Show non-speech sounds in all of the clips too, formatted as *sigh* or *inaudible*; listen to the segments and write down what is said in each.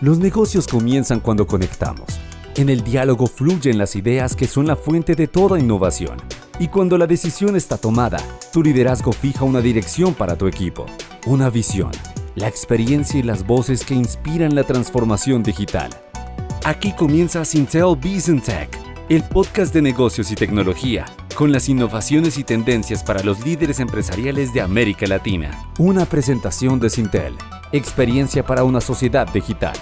Los negocios comienzan cuando conectamos. En el diálogo fluyen las ideas que son la fuente de toda innovación. Y cuando la decisión está tomada, tu liderazgo fija una dirección para tu equipo, una visión, la experiencia y las voces que inspiran la transformación digital. Aquí comienza Sintel Business Tech, el podcast de negocios y tecnología, con las innovaciones y tendencias para los líderes empresariales de América Latina. Una presentación de Sintel, experiencia para una sociedad digital.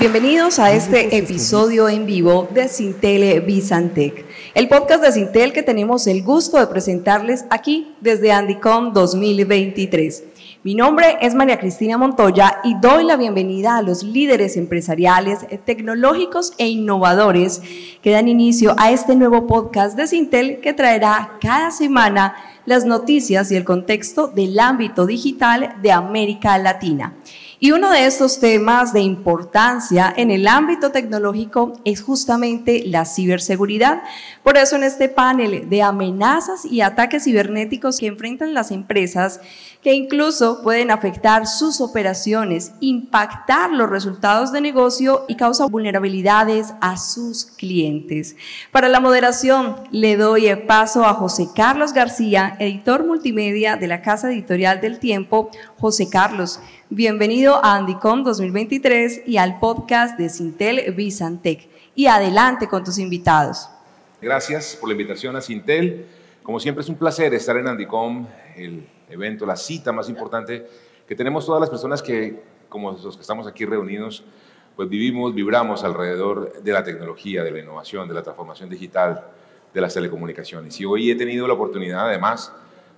Bienvenidos a este episodio en vivo de Sintel Bizantec, el podcast de Sintel que tenemos el gusto de presentarles aquí desde Andicom 2023. Mi nombre es María Cristina Montoya y doy la bienvenida a los líderes empresariales, tecnológicos e innovadores que dan inicio a este nuevo podcast de Sintel que traerá cada semana las noticias y el contexto del ámbito digital de América Latina. Y uno de estos temas de importancia en el ámbito tecnológico es justamente la ciberseguridad. Por eso en este panel de amenazas y ataques cibernéticos que enfrentan las empresas, que incluso pueden afectar sus operaciones, impactar los resultados de negocio y causa vulnerabilidades a sus clientes. Para la moderación le doy paso a José Carlos García, editor multimedia de la Casa Editorial del Tiempo. José Carlos, Bienvenido a Andicom 2023 y al podcast de Sintel Bizantec. Y adelante con tus invitados. Gracias por la invitación a Sintel. Como siempre es un placer estar en Andicom, el evento, la cita más importante que tenemos todas las personas que, como los que estamos aquí reunidos, pues vivimos, vibramos alrededor de la tecnología, de la innovación, de la transformación digital, de las telecomunicaciones. Y hoy he tenido la oportunidad, además,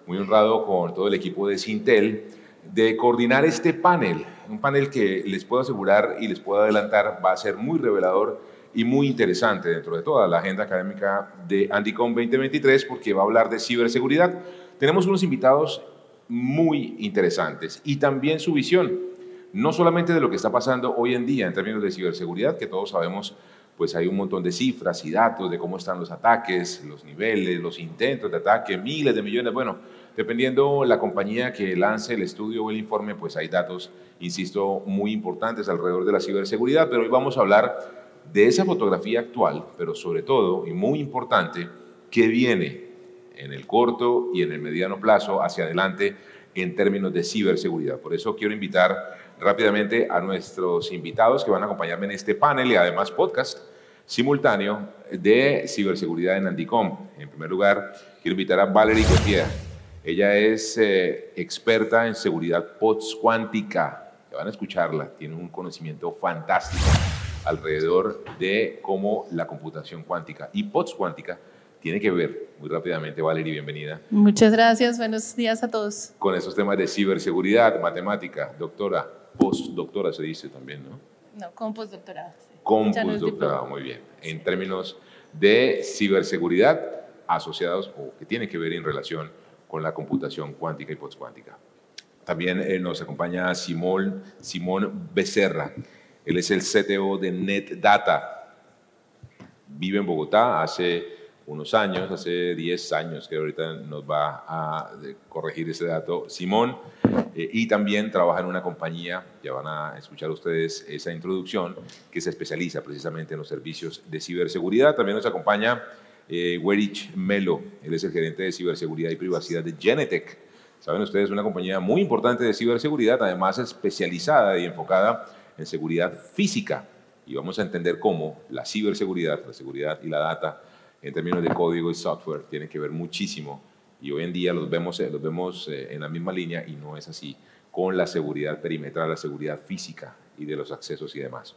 muy honrado con todo el equipo de Sintel, de coordinar este panel, un panel que les puedo asegurar y les puedo adelantar va a ser muy revelador y muy interesante dentro de toda la agenda académica de Andicom 2023 porque va a hablar de ciberseguridad. Tenemos unos invitados muy interesantes y también su visión, no solamente de lo que está pasando hoy en día en términos de ciberseguridad, que todos sabemos, pues hay un montón de cifras y datos de cómo están los ataques, los niveles, los intentos de ataque, miles de millones, bueno, Dependiendo la compañía que lance el estudio o el informe, pues hay datos, insisto, muy importantes alrededor de la ciberseguridad, pero hoy vamos a hablar de esa fotografía actual, pero sobre todo, y muy importante, que viene en el corto y en el mediano plazo hacia adelante en términos de ciberseguridad. Por eso quiero invitar rápidamente a nuestros invitados que van a acompañarme en este panel y además podcast simultáneo de ciberseguridad en Andicom. En primer lugar, quiero invitar a Valerie Gautier. Ella es eh, experta en seguridad POTS cuántica. van a escucharla, tiene un conocimiento fantástico alrededor de cómo la computación cuántica y POTS cuántica tiene que ver, muy rápidamente, Valerie, bienvenida. Muchas gracias, buenos días a todos. Con esos temas de ciberseguridad, matemática, doctora, postdoctora se dice también, ¿no? No, con postdoctorado. Sí. Con postdoctorado, muy bien. En términos de ciberseguridad asociados o que tiene que ver en relación con la computación cuántica y postcuántica. También eh, nos acompaña Simón, Simón Becerra. Él es el CTO de NetData. Vive en Bogotá hace unos años, hace 10 años, que ahorita nos va a corregir ese dato Simón, eh, y también trabaja en una compañía, ya van a escuchar ustedes esa introducción, que se especializa precisamente en los servicios de ciberseguridad. También nos acompaña eh, Werich Melo, él es el gerente de ciberseguridad y privacidad de Genetec. Saben ustedes, una compañía muy importante de ciberseguridad, además especializada y enfocada en seguridad física. Y vamos a entender cómo la ciberseguridad, la seguridad y la data en términos de código y software tienen que ver muchísimo. Y hoy en día los vemos, eh, los vemos eh, en la misma línea y no es así con la seguridad perimetral, la seguridad física y de los accesos y demás.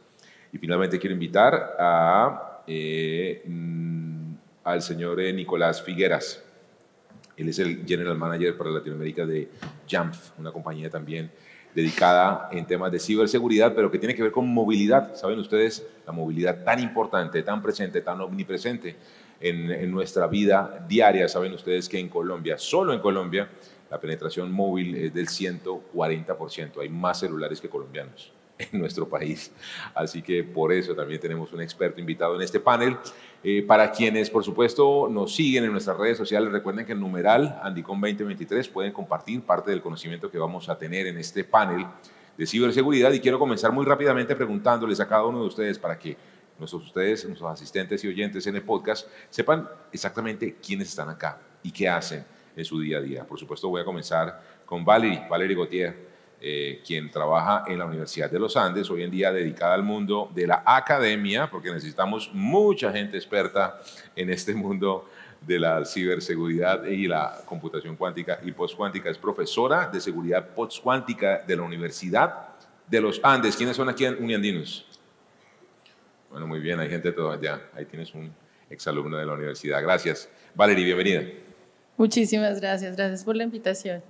Y finalmente quiero invitar a eh, al señor eh, Nicolás Figueras. Él es el General Manager para Latinoamérica de Jamf, una compañía también dedicada en temas de ciberseguridad, pero que tiene que ver con movilidad. Saben ustedes, la movilidad tan importante, tan presente, tan omnipresente en, en, nuestra vida diaria. Saben ustedes que en Colombia, solo en Colombia, la penetración móvil es del 140%. Hay más celulares que colombianos *laughs* en nuestro país. Así que por eso también tenemos un experto invitado en este panel. Eh, para quienes, por supuesto, nos siguen en nuestras redes sociales, recuerden que en numeral Andicom 2023 pueden compartir parte del conocimiento que vamos a tener en este panel de ciberseguridad. Y quiero comenzar muy rápidamente preguntándoles a cada uno de ustedes para que nuestros ustedes, nuestros asistentes y oyentes en el podcast, sepan exactamente quiénes están acá y qué hacen en su día a día. Por supuesto, voy a comenzar con Valerie, Valerie Gautier. Eh, quien trabaja en la Universidad de los Andes, hoy en día dedicada al mundo de la academia, porque necesitamos mucha gente experta en este mundo de la ciberseguridad y la computación cuántica y postcuántica. Es profesora de seguridad postcuántica de la Universidad de los Andes. ¿Quiénes son aquí uniandinos? Bueno, muy bien, hay gente todavía. Ahí tienes un exalumno de la universidad. Gracias. Valerie, bienvenida. Muchísimas gracias. Gracias por la invitación.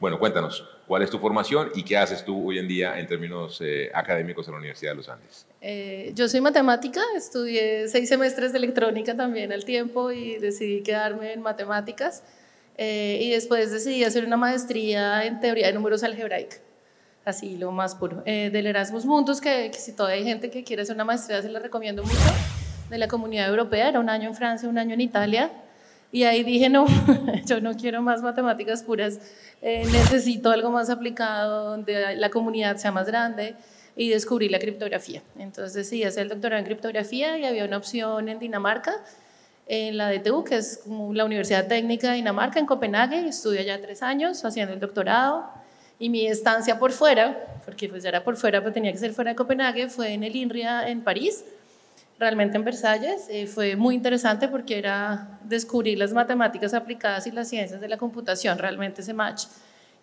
Bueno, cuéntanos, ¿cuál es tu formación y qué haces tú hoy en día en términos eh, académicos en la Universidad de los Andes? Eh, yo soy matemática, estudié seis semestres de electrónica también al tiempo y decidí quedarme en matemáticas eh, y después decidí hacer una maestría en teoría de números algebraica, así lo más puro, del Erasmus Mundus, que, que, si todavía hay gente que quiere hacer una maestría se la recomiendo mucho, de la comunidad europea, era un año en Francia, un año en Italia, y ahí dije, no, *laughs* yo no quiero más matemáticas puras, eh, necesito algo más aplicado, donde la comunidad sea más grande y descubrí la criptografía. Entonces decidí hacer el doctorado en criptografía y había una opción en Dinamarca, en la DTU, que es como la Universidad Técnica de Dinamarca, en Copenhague. Estuve allá tres años haciendo el doctorado y mi estancia por fuera, porque pues ya era por fuera, pero tenía que ser fuera de Copenhague, fue en el INRIA en París realmente en Versalles. Eh, fue muy interesante porque era descubrir las matemáticas aplicadas y las ciencias de la computación, realmente ese match,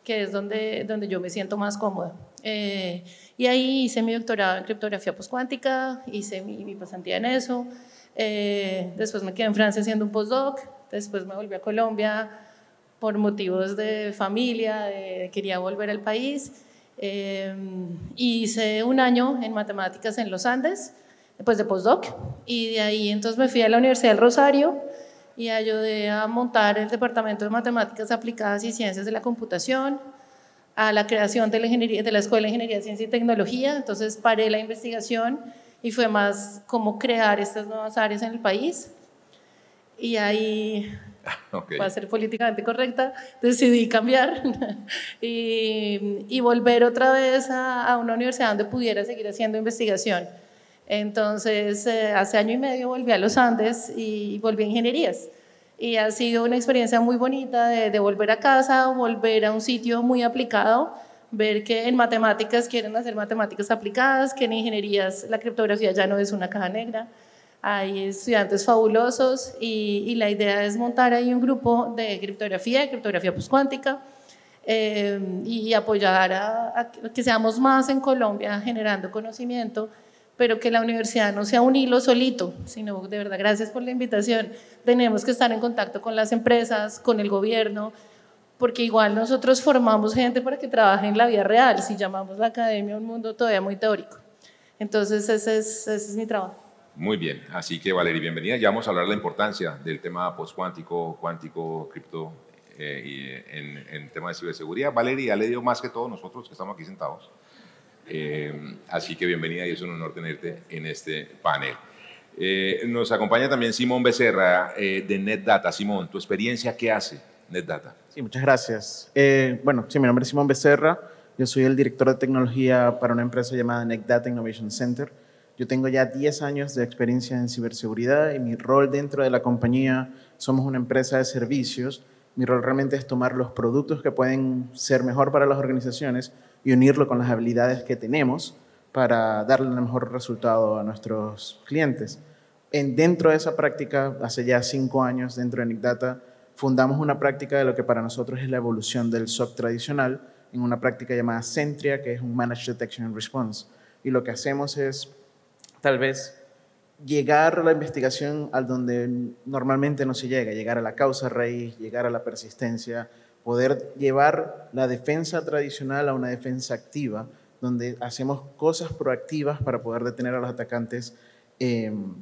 que es donde, donde yo me siento más cómoda. Eh, y ahí hice mi doctorado en criptografía postcuántica, hice mi, mi pasantía en eso. Eh, después me quedé en Francia haciendo un postdoc, después me volví a Colombia por motivos de familia, quería volver al país. hice un año en matemáticas en los Andes pues de postdoc y de ahí entonces me fui a la Universidad del Rosario y ayudé a montar el Departamento de Matemáticas Aplicadas y Ciencias de la Computación, a la creación de la, ingeniería, de la Escuela de Ingeniería, Ciencia y Tecnología, entonces paré la investigación y fue más como crear estas nuevas áreas en el país y ahí okay. para ser políticamente correcta, decidí cambiar *laughs* y, y, volver otra vez a, a, una universidad donde pudiera seguir haciendo investigación. Entonces, eh, hace año y medio volví a los Andes y volví a ingenierías. Y ha sido una experiencia muy bonita de, volver a casa, volver a un sitio muy aplicado, ver que en matemáticas quieren hacer matemáticas aplicadas, que en ingenierías la criptografía ya no es una caja negra. Hay estudiantes fabulosos y, la idea es montar ahí un grupo de criptografía, de criptografía postcuántica, eh, y apoyar a, a que seamos más en Colombia generando conocimiento pero que la universidad no sea un hilo solito, sino de verdad, gracias por la invitación. Tenemos que estar en contacto con las empresas, con el gobierno, porque igual nosotros formamos gente para que trabaje en la vida real, si llamamos la academia un mundo todavía muy teórico. Entonces, ese es, ese es mi trabajo. Muy bien, así que Valeria, bienvenida. Ya vamos a hablar de la importancia del tema postcuántico, cuántico, cripto eh, y en, en tema de ciberseguridad. Valeria ya le dio más que todos nosotros que estamos aquí sentados. Eh, así que bienvenida y es un honor tenerte en este panel. Eh, nos acompaña también Simón Becerra eh, de NetData. Simón, ¿tu experiencia qué hace NetData? Sí, muchas gracias. bueno, sí, mi nombre es Simón Becerra. Yo soy el director de tecnología para una empresa llamada NetData Innovation Center. Yo tengo ya 10 años de experiencia en ciberseguridad y mi rol dentro de la compañía, somos una empresa de servicios. Mi rol realmente es tomar los productos que pueden ser mejor para las organizaciones y unirlo con las habilidades que tenemos para darle el mejor resultado a nuestros clientes. En, dentro de esa práctica, hace ya cinco años dentro de Nickdata, fundamos una práctica de lo que para nosotros es la evolución del SOC tradicional en una práctica llamada Centria, que es un Managed Detection and Response. Y lo que hacemos es, tal vez, llegar a la investigación al donde normalmente no se llega, llegar a la causa raíz, llegar a la persistencia, poder llevar la defensa tradicional a una defensa activa, donde hacemos cosas proactivas para poder detener a los atacantes em,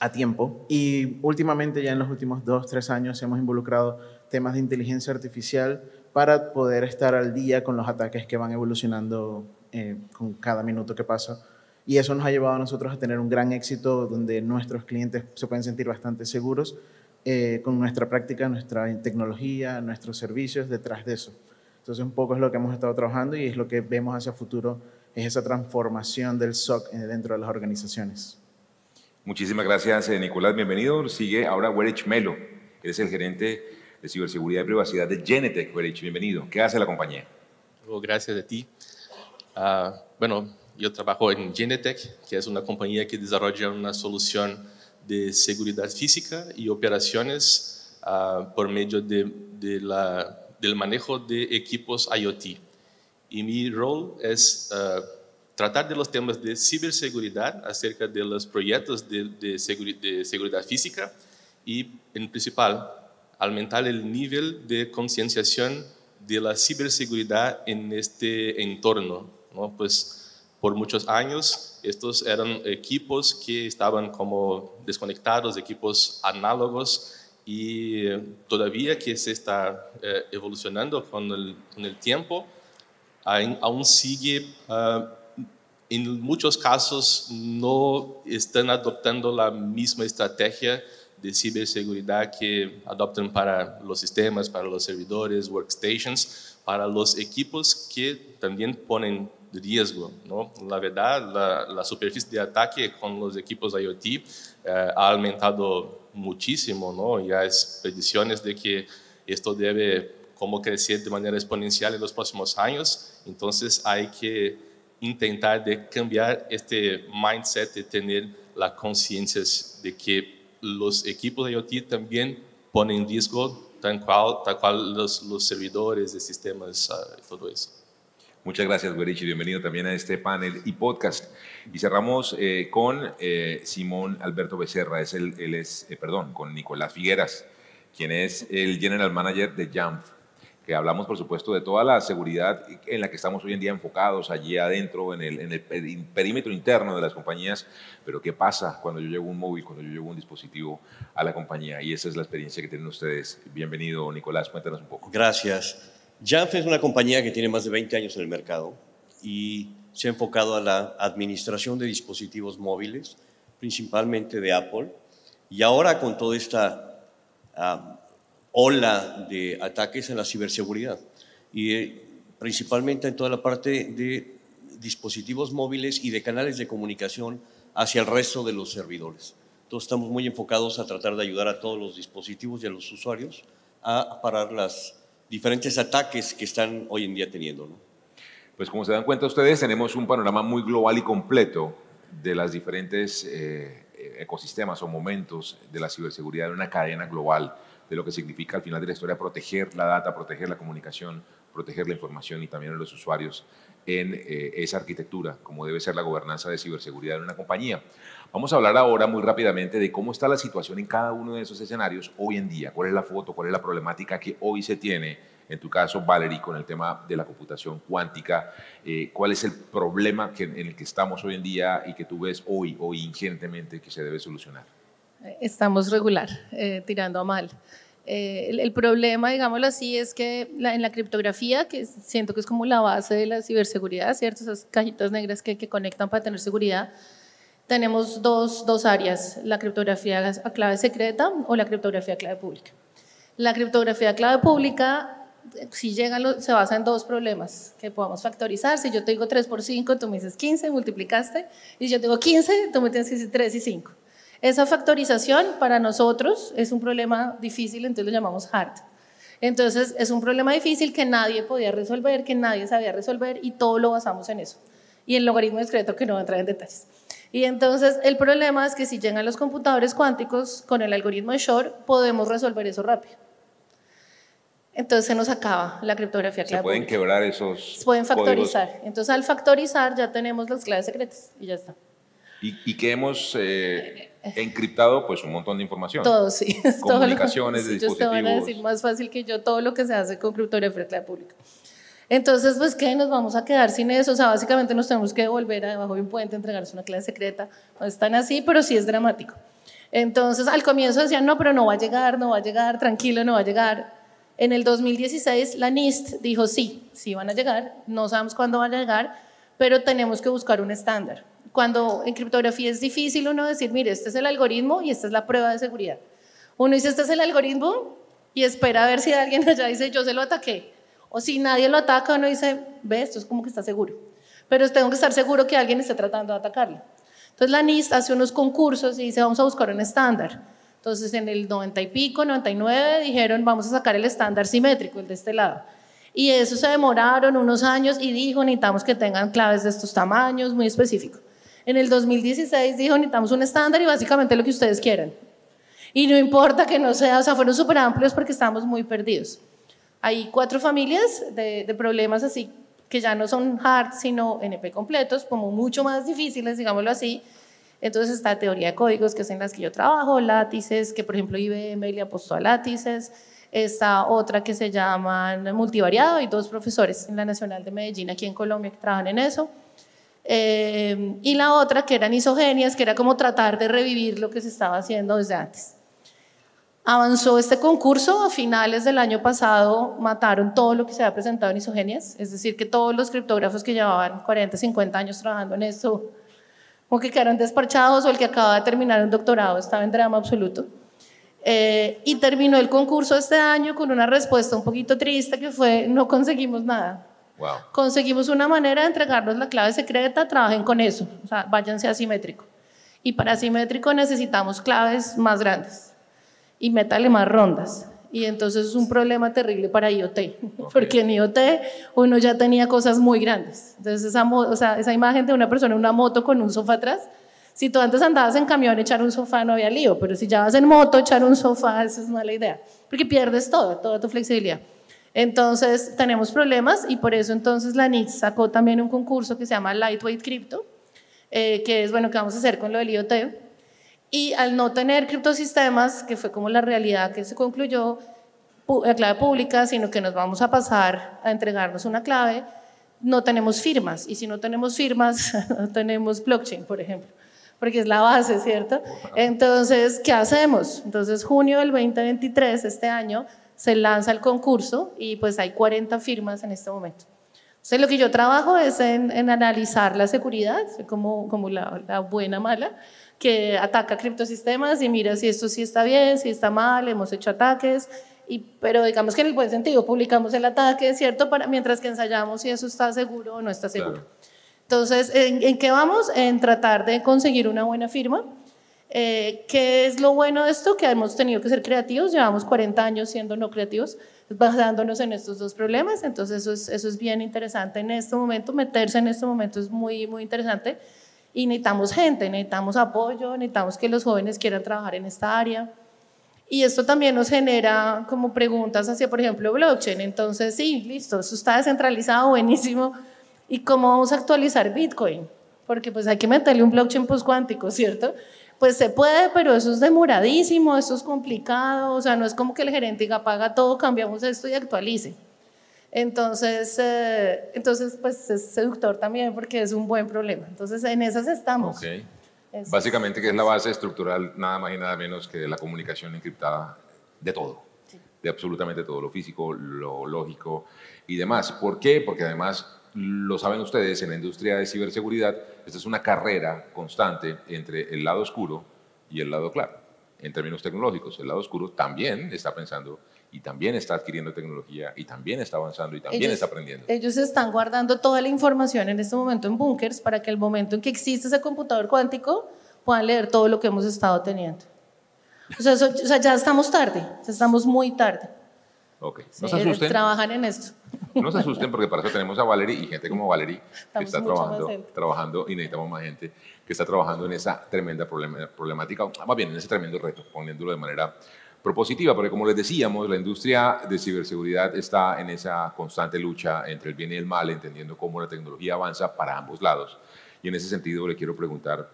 a tiempo. Y últimamente, ya en los últimos dos, tres años, hemos involucrado temas de inteligencia artificial para poder estar al día con los ataques que van evolucionando eh, con cada minuto que pasa. Y eso nos ha llevado a nosotros a tener un gran éxito donde nuestros clientes se pueden sentir bastante seguros eh, con nuestra práctica, nuestra tecnología, nuestros servicios detrás de eso. Entonces un poco es lo que hemos estado trabajando y es lo que vemos hacia futuro, es esa transformación del SOC eh, dentro de las organizaciones. Muchísimas gracias, Nicolás. Bienvenido. Sigue ahora Werich Melo. Eres el gerente de ciberseguridad y privacidad de Genetec. Werich, bienvenido. ¿Qué hace la compañía? Oh, gracias a ti. Uh, bueno, yo trabajo en Genetec, que es una compañía que desarrolla una solución de seguridad física y operaciones uh, por medio de, del manejo de equipos IoT. Y mi rol es uh, tratar de los temas de ciberseguridad acerca de los proyectos de, de, de seguridad física y, en principal, aumentar el nivel de concienciación de la ciberseguridad en este entorno. ¿no? Pues por muchos años estos eran equipos que estaban como desconectados, equipos análogos y todavía que se está eh, evolucionando con el, con el, tiempo, aún sigue, uh, en muchos casos no están adoptando la misma estrategia de ciberseguridad que adoptan para los sistemas, para los servidores, workstations, para los equipos que también ponen riesgo. ¿no? La verdad, la, la, superficie de ataque con los equipos IoT eh, ha aumentado muchísimo. ¿no? Ya es predicciones de que esto debe como crecer de manera exponencial en los próximos años. Entonces hay que intentar de cambiar este mindset de tener la conciencia de que los equipos de IoT también ponen en riesgo tal cual, tal cual los, los servidores de sistemas uh, y todo eso. Muchas gracias, Guerichi. Bienvenido también a este panel y podcast. Y cerramos eh, con eh, Simón Alberto Becerra, es el, él es, eh, perdón, con Nicolás Figueras, quien es el General Manager de Jamf que hablamos, por supuesto, de toda la seguridad en la que estamos hoy en día enfocados allí adentro, en el, en el perímetro interno de las compañías, pero qué pasa cuando yo llevo un móvil, cuando yo llevo un dispositivo a la compañía, y esa es la experiencia que tienen ustedes. Bienvenido, Nicolás, cuéntanos un poco. Gracias. Jamf es una compañía que tiene más de 20 años en el mercado y se ha enfocado a la administración de dispositivos móviles, principalmente de Apple, y ahora con toda esta... Ola de ataques en la ciberseguridad y eh, principalmente en toda la parte de dispositivos móviles y de canales de comunicación hacia el resto de los servidores. Entonces estamos muy enfocados a tratar de ayudar a todos los dispositivos y a los usuarios a parar los diferentes ataques que están hoy en día teniendo. Pues como se dan cuenta ustedes, tenemos un panorama muy global y completo de las diferentes eh, ecosistemas o momentos de la ciberseguridad en una cadena global de lo que significa al final de la historia proteger la data, proteger la comunicación, proteger la información y también a los usuarios en eh, esa arquitectura, como debe ser la gobernanza de ciberseguridad en una compañía. Vamos a hablar ahora muy rápidamente de cómo está la situación en cada uno de esos escenarios hoy en día, cuál es la foto, cuál es la problemática que hoy se tiene, en tu caso, Valerie, con el tema de la computación cuántica, eh, cuál es el problema que, en el que estamos hoy en día y que tú ves hoy, hoy ingentemente que se debe solucionar. Estamos regular, eh, tirando a mal. Eh, el, problema, digámoslo así, es que en la criptografía, que siento que es como la base de la ciberseguridad, ¿cierto? Esas cajitas negras que, que conectan para tener seguridad, tenemos dos, dos, áreas, la criptografía a clave secreta o la criptografía a clave pública. La criptografía a clave pública, si llegan, se basa en dos problemas que podemos factorizar. Si yo te digo 3 por 5, tú me dices 15, multiplicaste, y si yo te digo 15, tú me tienes que decir 3 y 5. Esa factorización para nosotros es un problema difícil, entonces lo llamamos hard. Entonces es un problema difícil que nadie podía resolver, que nadie sabía resolver y todo lo basamos en eso. Y el logaritmo discreto que no va a entrar en detalles. Y entonces el problema es que si llegan los computadores cuánticos con el algoritmo de Shor, podemos resolver eso rápido. Entonces se nos acaba la criptografía clave. Se pueden quebrar esos. Se pueden factorizar. Entonces al factorizar ya tenemos las claves secretas y ya está. ¿Y, y qué hemos eh, encriptado pues un montón de información. Todo, sí. *laughs* Comunicaciones, de dispositivos. Ellos te van a decir más fácil que yo todo lo que se hace con criptografía clave pública. Entonces, pues, ¿qué? Nos vamos a quedar sin eso. O sea, básicamente nos tenemos que devolver a debajo de un puente, entregarse una clave secreta. No es tan así, pero sí es dramático. Entonces, al comienzo decían, no, pero no va a llegar, no va a llegar, tranquilo, no va a llegar. En el 2016, la NIST dijo, sí, sí van a llegar, no sabemos cuándo van a llegar, pero tenemos que buscar un estándar. Cuando en criptografía es difícil uno decir, mire, este es el algoritmo y esta es la prueba de seguridad. Uno dice, este es el algoritmo y espera a ver si alguien *laughs* allá dice, yo se lo ataqué. O si nadie lo ataca, uno dice, ve, esto es como que está seguro. Pero tengo que estar seguro que alguien esté tratando de atacarlo. Entonces la NIST hace unos concursos y dice, vamos a buscar un estándar. Entonces en el 90 y pico, 99, dijeron, vamos a sacar el estándar simétrico, el de este lado. Y eso se demoraron unos años y dijo, necesitamos que tengan claves de estos tamaños, muy específicos. En el 2016 dijo, necesitamos un estándar y básicamente lo que ustedes quieran. Y no importa que no sea, o sea, fueron súper amplios porque estábamos muy perdidos. Hay cuatro familias de, problemas así que ya no son hard, sino NP completos, como mucho más difíciles, digámoslo así. Entonces está teoría de códigos, que es en las que yo trabajo, látices, que por ejemplo IBM le apostó a látices, está otra que se llama multivariado, hay dos profesores en la Nacional de Medellín, aquí en Colombia, que trabajan en eso. Eh, y la otra que eran isogenias, que era como tratar de revivir lo que se estaba haciendo desde antes. Avanzó este concurso, a finales del año pasado mataron todo lo que se había presentado en Isogenias, es decir, que todos los criptógrafos que llevaban 40, 50 años trabajando en esto, como que quedaron despachados o el que acaba de terminar un doctorado estaba en drama absoluto. Eh, y terminó el concurso este año con una respuesta un poquito triste que fue, no conseguimos nada. Wow. Conseguimos una manera de entregarnos la clave secreta, trabajen con eso, o sea, váyanse asimétrico. Y para asimétrico necesitamos claves más grandes y métale más rondas. Y entonces es un problema terrible para IoT, *laughs* porque en IoT uno ya tenía cosas muy grandes. Entonces esa, o sea, esa imagen de una persona en una moto con un sofá atrás, si tú antes andabas en camión, echar un sofá no había lío, pero si ya vas en moto, echar un sofá, eso es mala idea, porque pierdes todo, toda tu flexibilidad. Entonces tenemos problemas y por eso entonces la NIT sacó también un concurso que se llama Lightweight Crypto, eh, que es bueno que vamos a hacer con lo del IoT, y al no tener criptosistemas, que fue como la realidad que se concluyó, la clave pública, sino que nos vamos a pasar a entregarnos una clave, no tenemos firmas. Y si no tenemos firmas, *laughs* no tenemos blockchain, por ejemplo, porque es la base, ¿cierto? Entonces, ¿qué hacemos? Entonces, junio del 2023, este año, se lanza el concurso y pues hay 40 firmas en este momento. Entonces, lo que yo trabajo es en, analizar la seguridad, como, como la, la buena, mala, que ataca criptosistemas y mira si esto sí está bien, si está mal, hemos hecho ataques, y, pero digamos que en el buen sentido, publicamos el ataque, ¿cierto? Para, mientras que ensayamos si eso está seguro o no está seguro. Entonces, ¿en, qué vamos? En tratar de conseguir una buena firma. Eh, ¿Qué es lo bueno de esto? Que hemos tenido que ser creativos, llevamos 40 años siendo no creativos, basándonos en estos dos problemas, entonces eso es, eso es bien interesante en este momento, meterse en este momento es muy, muy interesante y necesitamos gente, necesitamos apoyo, necesitamos que los jóvenes quieran trabajar en esta área. Y esto también nos genera como preguntas hacia, por ejemplo, blockchain. Entonces, sí, listo, eso está descentralizado, *laughs* buenísimo. ¿Y cómo vamos a actualizar Bitcoin? Porque pues hay que meterle un blockchain postcuántico, ¿cierto? Pues se puede, pero eso es demoradísimo, eso es complicado, o sea, no es como que el gerente diga, paga todo, cambiamos esto y actualice. Entonces, eh, entonces, pues es seductor también porque es un buen problema. Entonces, en esas estamos. Okay. Básicamente, que es la base estructural, nada más y nada menos que de la comunicación encriptada de todo, de absolutamente todo, lo físico, lo lógico y demás. ¿Por qué? Porque además, lo saben ustedes, en la industria de ciberseguridad, esta es una carrera constante entre el lado oscuro y el lado claro, en términos tecnológicos. El lado oscuro también está pensando y también está adquiriendo tecnología y también está avanzando y también está aprendiendo. Ellos están guardando toda la información en este momento en bunkers para que el momento en que existe ese computador cuántico puedan leer todo lo que hemos estado teniendo. O sea, o sea ya estamos tarde, estamos muy tarde. Ok, no se asusten. Trabajar en esto. No se asusten porque para eso tenemos a Valerie y gente como Valerie que está trabajando, trabajando y necesitamos más gente que está trabajando en esa tremenda problemática, más bien en ese tremendo reto, poniéndolo de manera propositiva, porque como les decíamos, la industria de ciberseguridad está en esa constante lucha entre el bien y el mal, entendiendo cómo la tecnología avanza para ambos lados. Y en ese sentido le quiero preguntar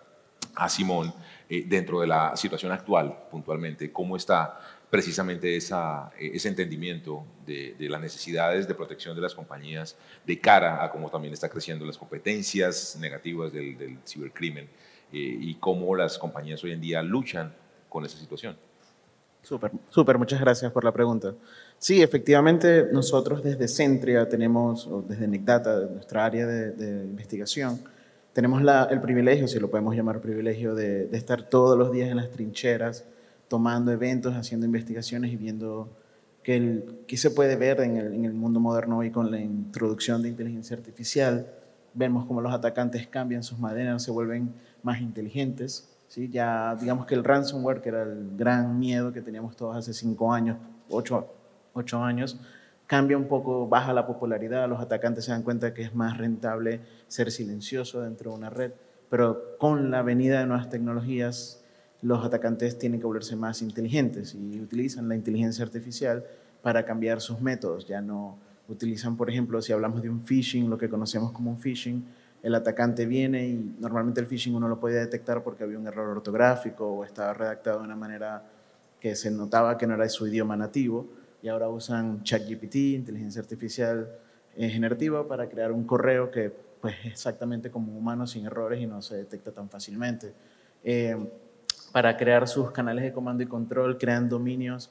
a Simón, eh, dentro de la situación actual, puntualmente, cómo está precisamente eh, ese entendimiento de, las necesidades de protección de las compañías de cara a cómo también está creciendo las competencias negativas del, cibercrimen eh, y cómo las compañías hoy en día luchan con esa situación. Súper, súper, muchas gracias por la pregunta. Sí, efectivamente, nosotros desde Centria tenemos, o desde NECDATA, nuestra área de, investigación, tenemos el privilegio, si lo podemos llamar privilegio, de, estar todos los días en las trincheras, tomando eventos, haciendo investigaciones y viendo qué, se puede ver en el, en el, mundo moderno hoy con la introducción de inteligencia artificial. Vemos cómo los atacantes cambian sus maneras, se vuelven más inteligentes. ¿sí? Ya digamos que el ransomware, que era el gran miedo que teníamos todos hace cinco años, ocho ocho años, cambia un poco, baja la popularidad, los atacantes se dan cuenta que es más rentable ser silencioso dentro de una red, pero con la venida de nuevas tecnologías, los atacantes tienen que volverse más inteligentes y utilizan la inteligencia artificial para cambiar sus métodos. Ya no utilizan, por ejemplo, si hablamos de un phishing, lo que conocemos como un phishing, el atacante viene y normalmente el phishing uno lo podía detectar porque había un error ortográfico o estaba redactado de una manera que se notaba que no era su idioma nativo y ahora usan ChatGPT, inteligencia artificial eh, generativa, para crear un correo que pues exactamente como humano, sin errores y no se detecta tan fácilmente. Eh, para crear sus canales de comando y control, crean dominios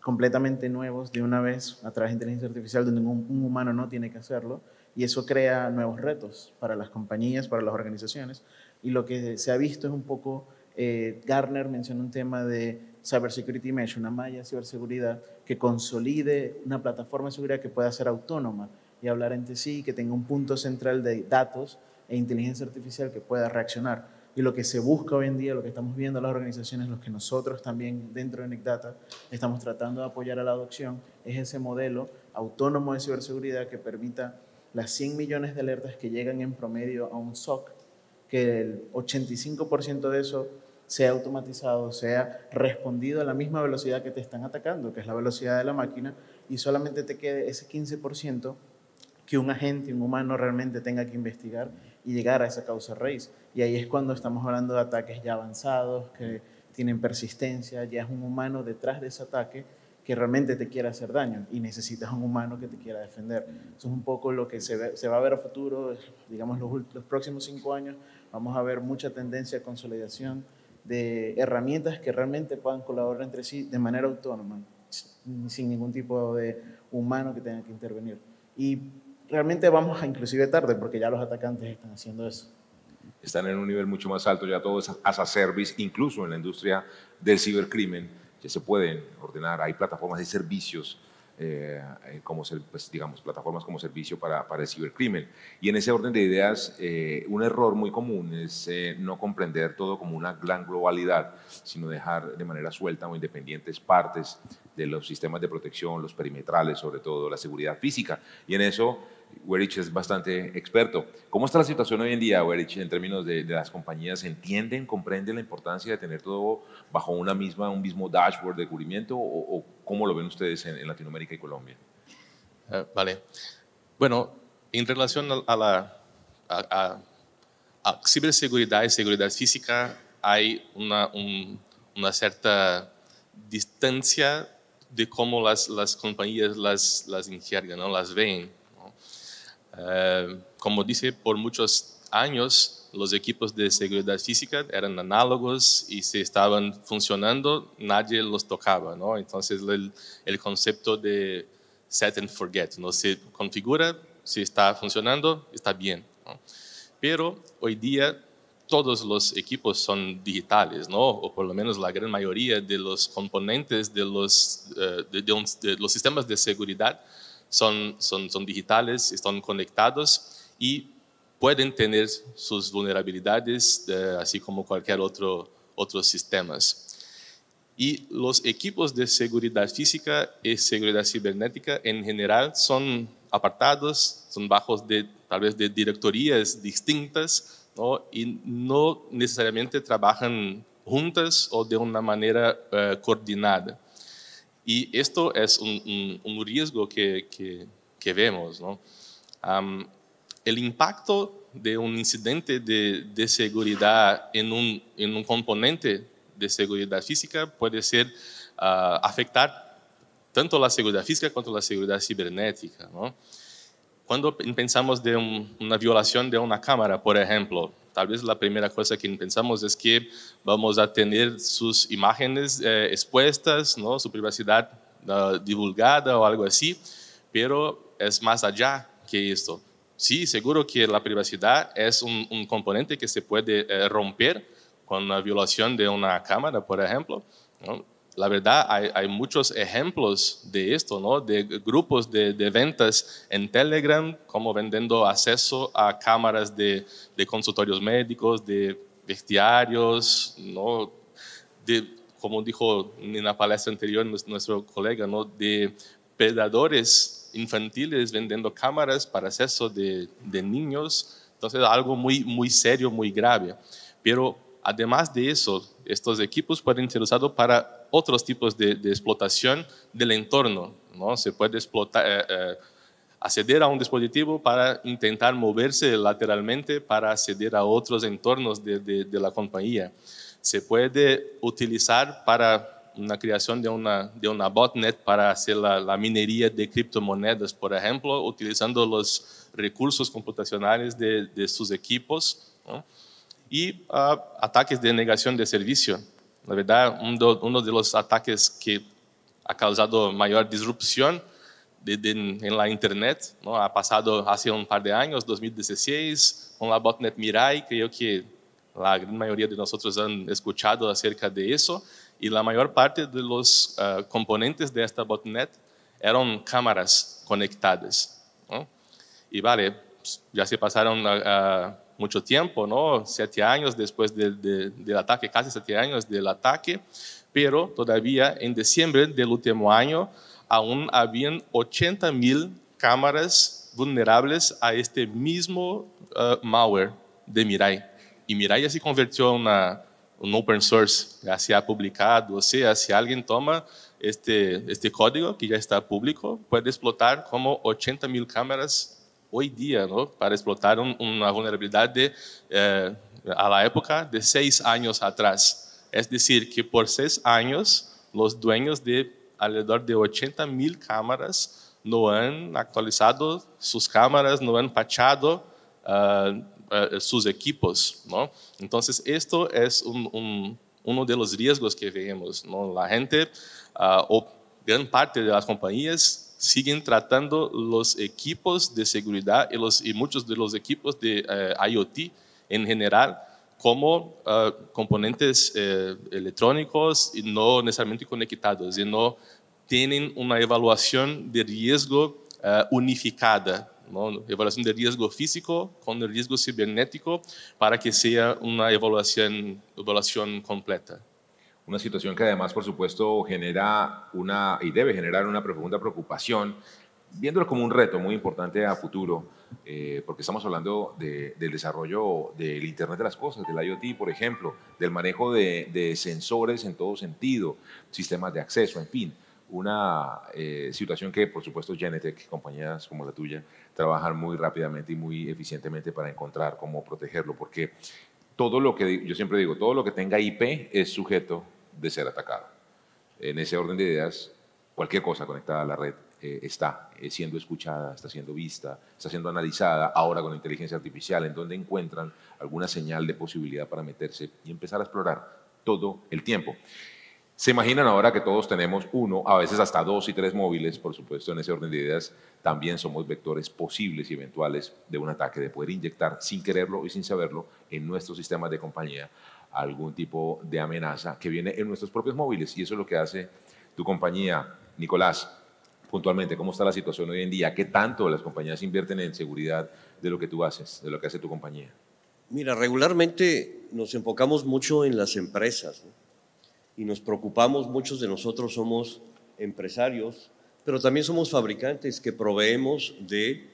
completamente nuevos de una vez a través de inteligencia artificial donde un, humano no tiene que hacerlo y eso crea nuevos retos para las compañías, para las organizaciones y lo que se ha visto es un poco, eh, Garner menciona un tema de Cybersecurity Mesh, una malla de ciberseguridad que consolide una plataforma de seguridad que pueda ser autónoma y hablar entre sí, que tenga un punto central de datos e inteligencia artificial que pueda reaccionar. Y lo que se busca hoy en día, lo que estamos viendo las organizaciones, lo que nosotros también dentro de NICDATA estamos tratando de apoyar a la adopción, es ese modelo autónomo de ciberseguridad que permita las 100 millones de alertas que llegan en promedio a un SOC, que el 85% de eso sea automatizado, sea respondido a la misma velocidad que te están atacando, que es la velocidad de la máquina, y solamente te quede ese 15% que un agente, un humano realmente tenga que investigar y llegar a esa causa raíz. Y ahí es cuando estamos hablando de ataques ya avanzados, que tienen persistencia, ya es un humano detrás de ese ataque que realmente te quiere hacer daño y necesitas un humano que te quiera defender. Eso es un poco lo que se, va a ver a futuro, digamos los, los próximos cinco años, vamos a ver mucha tendencia a consolidación de herramientas que realmente puedan colaborar entre sí de manera autónoma, sin ningún tipo de humano que tenga que intervenir. Y realmente vamos a inclusive tarde porque ya los atacantes están haciendo eso. Están en un nivel mucho más alto, ya todo es as a service, incluso en la industria del cibercrimen, ya se pueden ordenar, hay plataformas de servicios eh, eh, como, pues, digamos, plataformas como servicio para, para, el cibercrimen. Y en ese orden de ideas, eh, un error muy común es no comprender todo como una gran globalidad, sino dejar de manera suelta o independientes partes de los sistemas de protección, los perimetrales, sobre todo la seguridad física. Y en eso Werich es bastante experto. ¿Cómo está la situación hoy en día, Werich, en términos de, las compañías? ¿Entienden, comprenden la importancia de tener todo bajo una misma, un mismo dashboard de cubrimiento o, cómo lo ven ustedes en, Latinoamérica y Colombia? Eh, vale. Bueno, en relación a la a, ciberseguridad y seguridad física hay una, una cierta distancia de cómo las, las compañías las, las ¿no? las ven. Eh, como dice, por muchos años los equipos de seguridad física eran análogos y si estaban funcionando, nadie los tocaba. ¿no? Entonces el, el concepto de set and forget, ¿no? se configura, si está funcionando, está bien. Pero hoy día todos los equipos son digitales, ¿no? o por lo menos la gran mayoría de los componentes de los, eh, de los sistemas de seguridad son, son, son digitales, están conectados y pueden tener sus vulnerabilidades, eh, así como cualquier otro otros sistemas. Y los equipos de seguridad física y seguridad cibernética en general son apartados, son bajos de tal vez de directorías distintas ¿no? y no necesariamente trabajan juntas o de una manera eh, coordinada. Y esto es un, un, riesgo que, que, vemos. ¿no? el impacto de un incidente de, de seguridad en un, en un, componente de seguridad física puede ser ah, afectar tanto la seguridad física como la seguridad cibernética. ¿no? Cuando pensamos de una violación de una cámara, por ejemplo, tal vez la primera cosa que pensamos es que vamos a tener sus imágenes eh, expuestas, ¿no? su privacidad uh, divulgada o algo así, pero es más allá que esto. Sí, seguro que la privacidad es un, un componente que se puede eh, romper con la violación de una cámara, por ejemplo. ¿no? La verdad, hay, hay, muchos ejemplos de esto, ¿no? de grupos de, de, ventas en Telegram, como vendiendo acceso a cámaras de, de consultorios médicos, de bestiarios, ¿no? de, como dijo en la palestra anterior nuestro colega, ¿no? de predadores infantiles vendiendo cámaras para acceso de, de niños. Entonces, algo muy, muy serio, muy grave. Pero además de eso, estos equipos pueden ser usados para otros tipos de, de explotación del entorno. ¿no? Se puede explotar, eh, eh, acceder a un dispositivo para intentar moverse lateralmente para acceder a otros entornos de, de, de la compañía. Se puede utilizar para una creación de una, de una botnet para hacer la, la minería de criptomonedas, por ejemplo, utilizando los recursos computacionales de, de sus equipos. ¿no? Y uh, ataques de negación de servicio. La verdad, uno, de los ataques que ha causado mayor disrupción de, de, en la Internet, ¿no? ha pasado hace un par de años, 2016, con la botnet Mirai, creo que la gran mayoría de nosotros han escuchado acerca de eso, y la mayor parte de los uh, componentes de esta botnet eran cámaras conectadas. ¿no? Y vale, ya se pasaron a mucho tiempo, ¿no? siete años después de, de, del ataque, casi siete años del ataque, pero todavía en diciembre del último año aún habían 80 mil cámaras vulnerables a este mismo uh, malware de Mirai. Y Mirai ya se convirtió en una, un open source, ya se ha publicado, o sea, si alguien toma este, este código que ya está público, puede explotar como 80 mil cámaras hoy ¿no? para explotar un, una vulnerabilidad de, eh, a la época de seis años atrás. Es decir, que por seis años los dueños de alrededor de 80 mil cámaras no han actualizado sus cámaras, no han patchado uh, uh, sus equipos. ¿no? Entonces, esto es un, riesgos que vemos. ¿no? Gente, uh, o parte de las compañías, siguen tratando los equipos de seguridad y, los, y muchos de los equipos de uh, IoT en general como uh, componentes uh, electrónicos y no necesariamente conectados y no tienen una evaluación de riesgo unificada, evaluación de riesgo físico con el riesgo cibernético para que sea una evaluación, evaluación completa una situación que además, por supuesto, genera una y debe generar una profunda preocupación, viéndolo como un reto muy importante a futuro, eh, porque estamos hablando de, del desarrollo del Internet de las Cosas, del IoT, por ejemplo, del manejo de, de sensores en todo sentido, sistemas de acceso, en fin una eh, situación que, por supuesto, Genetec, compañías como la tuya, trabajan muy rápidamente y muy eficientemente para encontrar cómo protegerlo, porque todo lo que, yo siempre digo, todo lo que tenga IP es sujeto de ser atacado. En ese orden de ideas, cualquier cosa conectada a la red eh, está eh, siendo escuchada, está siendo vista, está siendo analizada, ahora con inteligencia artificial, en donde encuentran alguna señal de posibilidad para meterse y empezar a explorar todo el tiempo. Se imaginan ahora que todos tenemos uno, a veces hasta dos y tres móviles, por supuesto, en ese orden de ideas, también somos vectores posibles y eventuales de un ataque, de poder inyectar sin quererlo y sin saberlo en nuestros sistemas de compañía algún tipo de amenaza que viene en nuestros propios móviles. Y eso es lo que hace tu compañía, Nicolás. Puntualmente, ¿cómo está la situación hoy en día? ¿Qué tanto las compañías invierten en seguridad de lo que tú haces, de lo que hace tu compañía? Mira, regularmente nos enfocamos mucho en las empresas ¿no? y nos preocupamos, muchos de nosotros somos empresarios, pero también somos fabricantes que proveemos de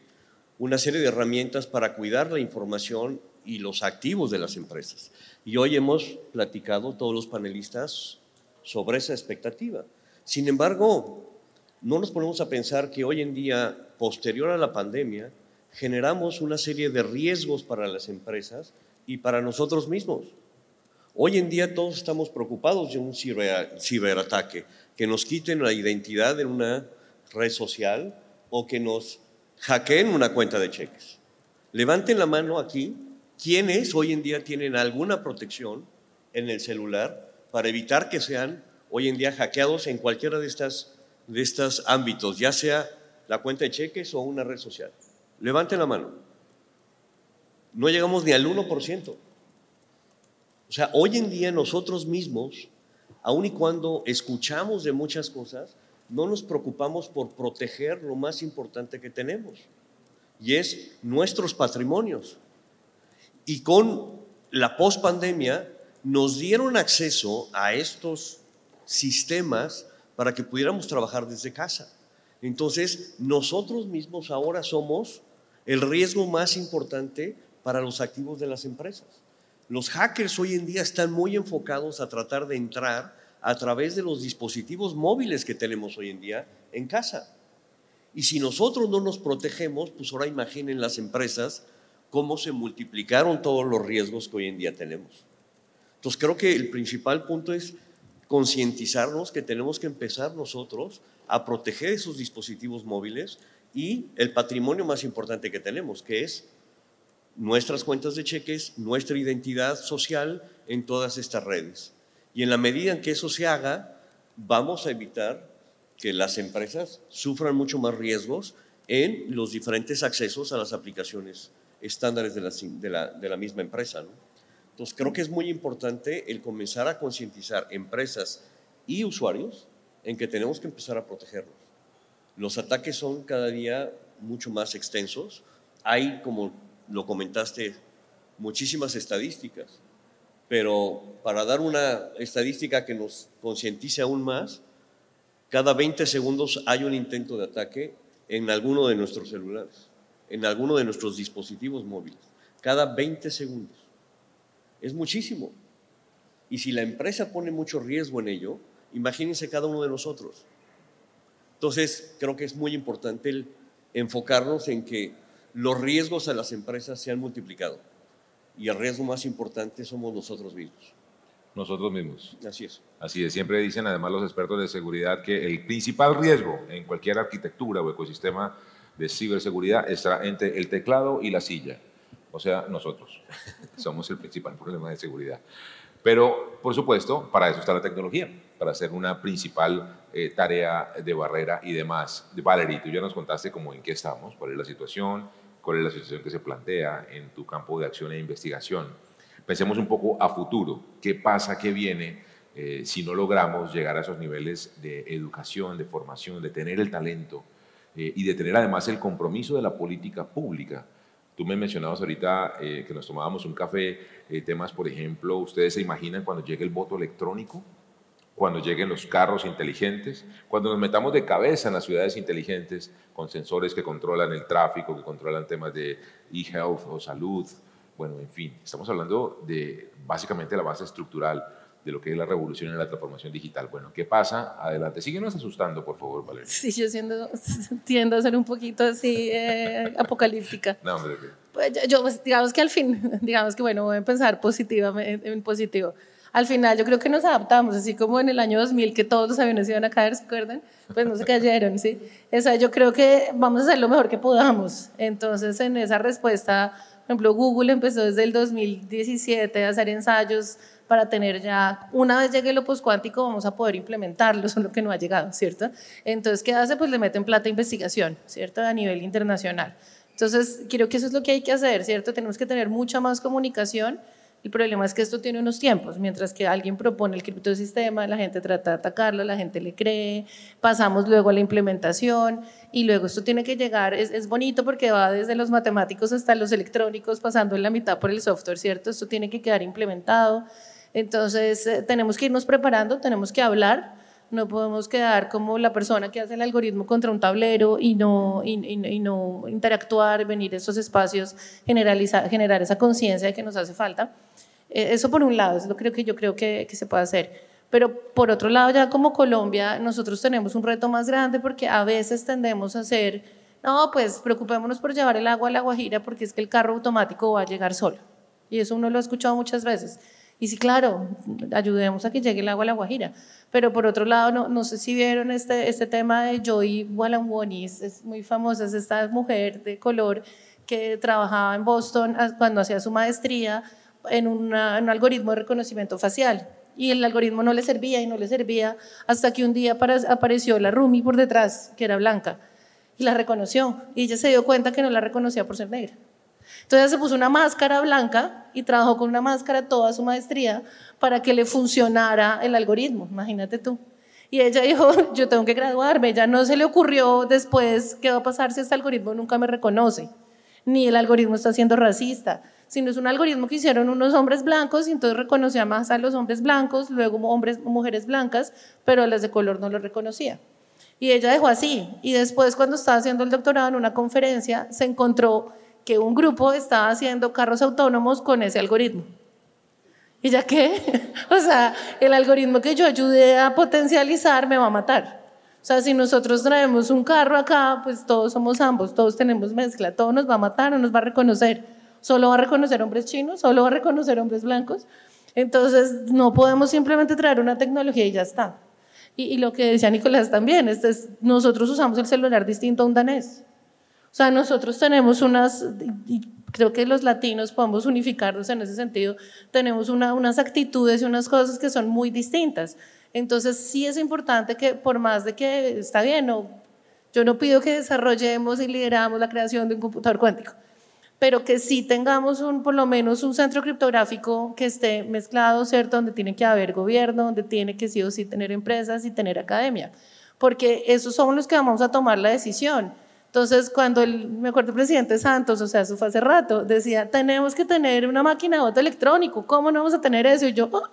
una serie de herramientas para cuidar la información y los activos de las empresas. Y hoy hemos platicado todos los panelistas sobre esa expectativa. Sin embargo, no nos ponemos a pensar que hoy en día, posterior a la pandemia, generamos una serie de riesgos para las empresas y para nosotros mismos. Hoy en día todos estamos preocupados de un ciberataque, que nos quiten la identidad en una red social o que nos hackeen una cuenta de cheques. Levanten la mano aquí quienes hoy en día tienen alguna protección en el celular para evitar que sean hoy en día hackeados en cualquiera de estas de estos ámbitos, ya sea la cuenta de cheques o una red social? Levanten la mano. No llegamos ni al 1%. O sea, hoy en día nosotros mismos, aun y cuando escuchamos de muchas cosas, no nos preocupamos por proteger lo más importante que tenemos, y es nuestros patrimonios. Y con la pospandemia nos dieron acceso a estos sistemas para que pudiéramos trabajar desde casa. Entonces, nosotros mismos ahora somos el riesgo más importante para los activos de las empresas. Los hackers hoy en día están muy enfocados a tratar de entrar a través de los dispositivos móviles que tenemos hoy en día en casa. Y si nosotros no nos protegemos, pues ahora imaginen las empresas cómo se multiplicaron todos los riesgos que hoy en día tenemos. Entonces creo que el principal punto es concientizarnos que tenemos que empezar nosotros a proteger esos dispositivos móviles y el patrimonio más importante que tenemos, que es nuestras cuentas de cheques, nuestra identidad social en todas estas redes. Y en la medida en que eso se haga, vamos a evitar que las empresas sufran mucho más riesgos en los diferentes accesos a las aplicaciones estándares de la, de la, misma empresa. Entonces, creo que es muy importante el comenzar a concientizar empresas y usuarios en que tenemos que empezar a protegernos. Los ataques son cada día mucho más extensos. Hay, como lo comentaste, muchísimas estadísticas, pero para dar una estadística que nos concientice aún más, cada 20 segundos hay un intento de ataque en alguno de nuestros celulares, en alguno de nuestros dispositivos móviles. Cada 20 segundos. Es muchísimo. Y si la empresa pone mucho riesgo en ello, imagínense cada uno de nosotros. Entonces, creo que es muy importante el enfocarnos en que los riesgos a las empresas se han multiplicado y el riesgo más importante somos nosotros mismos. Nosotros mismos. Así es. Así es. Siempre dicen además los expertos de seguridad que el principal riesgo en cualquier arquitectura o ecosistema de ciberseguridad está entre el teclado y la silla. O sea, nosotros *laughs* somos el principal problema de seguridad. Pero, por supuesto, para eso está la tecnología, para hacer una principal eh, tarea de barrera y demás. Valerie, tú ya nos contaste cómo en qué estamos, cuál es la situación, cuál es la situación que se plantea en tu campo de acción e investigación. Pensemos un poco a futuro, qué pasa, qué viene eh, si no logramos llegar a esos niveles de educación, de formación, de tener el talento eh, y de tener además el compromiso de la política pública. Tú me mencionabas ahorita eh, que nos tomábamos un café, temas, por ejemplo, ¿ustedes se imaginan cuando llegue el voto electrónico? cuando lleguen los carros inteligentes, cuando nos metamos de cabeza en las ciudades inteligentes con sensores que controlan el tráfico, que controlan temas de e-health o salud. Bueno, en fin, estamos hablando de básicamente la base estructural de lo que es la revolución y la transformación digital. Bueno, ¿qué pasa? Adelante. Síguenos asustando, por favor, Valeria. Sí, yo siendo, *laughs* tiendo a ser un poquito así eh, apocalíptica. No, hombre. Pues yo, pues, digamos que al fin, digamos que bueno, voy a empezar positivamente, en positivo al final yo creo que nos adaptamos, así como en el año 2000 que todos los aviones iban a caer, ¿se acuerdan? Pues no se cayeron, ¿sí? O sea, yo creo que vamos a hacer lo mejor que podamos. Entonces, en esa respuesta, por ejemplo, Google empezó desde el 2017 a hacer ensayos para tener ya, una vez llegue el opus cuántico, vamos a poder implementarlo, *laughs* solo que no ha llegado, ¿cierto? Entonces, ¿qué hace? Pues le meten plata a investigación, ¿cierto? A nivel internacional. Entonces, creo que eso es lo que hay que hacer, ¿cierto? Tenemos que tener mucha más comunicación el problema es que esto tiene unos tiempos, mientras que alguien propone el criptosistema, la gente trata de atacarlo, la gente le cree, pasamos luego a la implementación y luego esto tiene que llegar, es, bonito porque va desde los matemáticos hasta los electrónicos, pasando en la mitad por el software, ¿cierto? Esto tiene que quedar implementado. Entonces, eh, tenemos que irnos preparando, tenemos que hablar, no podemos quedar como la persona que hace el algoritmo contra un tablero y no, y, no interactuar, venir a esos espacios, generar esa conciencia de que nos hace falta. Eh, eso por un lado, es lo que yo creo que, se puede hacer. Pero por otro lado, ya como Colombia, nosotros tenemos un reto más grande porque a veces tendemos a hacer, no, pues preocupémonos por llevar el agua a la Guajira porque es que el carro automático va a llegar solo. Y eso uno lo ha escuchado muchas veces. Y sí, claro, ayudemos a que llegue el agua a la Guajira. Pero por otro lado, no, no sé si vieron este, este tema de Joy Walangwani, es muy famosa, es esta mujer de color que trabajaba en Boston cuando hacía su maestría en, un algoritmo de reconocimiento facial. y el algoritmo no le servía y no le servía hasta que un día apareció la Rumi por detrás, que era blanca, y la reconoció. Y ella se dio cuenta que no la reconocía por ser negra. Entonces se puso una máscara blanca y trabajó con una máscara toda su maestría para que le funcionara el algoritmo, imagínate tú. Y ella dijo, *laughs* yo tengo que graduarme, ya no se le ocurrió después qué va a pasar si este algoritmo nunca me reconoce, ni el algoritmo está siendo racista, sino es un algoritmo que hicieron unos hombres blancos y entonces reconocía más a los hombres blancos, luego hombres, mujeres blancas, pero a las de color no lo reconocía. Y ella dejó así. Y después cuando estaba haciendo el doctorado en una conferencia, se encontró que un grupo estaba haciendo carros autónomos con ese algoritmo. ¿Y ya qué? *laughs* o sea, el algoritmo que yo ayudé a potencializar me va a matar. O sea, si nosotros traemos un carro acá, pues todos somos ambos, todos tenemos mezcla, todo nos va a matar o nos va a reconocer. Solo va a reconocer hombres chinos, solo va a reconocer hombres blancos. Entonces, no podemos simplemente traer una tecnología y ya está. Y, lo que decía Nicolás también, este es, nosotros usamos el celular distinto a un danés. O sea, nosotros tenemos unas, creo que los latinos podemos unificarnos en ese sentido, tenemos unas actitudes y unas cosas que son muy distintas. Entonces sí es importante que por más de que está bien, no, yo no pido que desarrollemos y lideramos la creación de un computador cuántico, pero que sí tengamos un, por lo menos un centro criptográfico que esté mezclado, ¿cierto? Donde tiene que haber gobierno, donde tiene que sí o sí tener empresas y tener academia, porque esos son los que vamos a tomar la decisión. Entonces, cuando el, me acuerdo el presidente Santos, o sea, eso fue hace rato, decía, tenemos que tener una máquina de voto electrónico, ¿cómo no vamos a tener eso? Y yo, oh,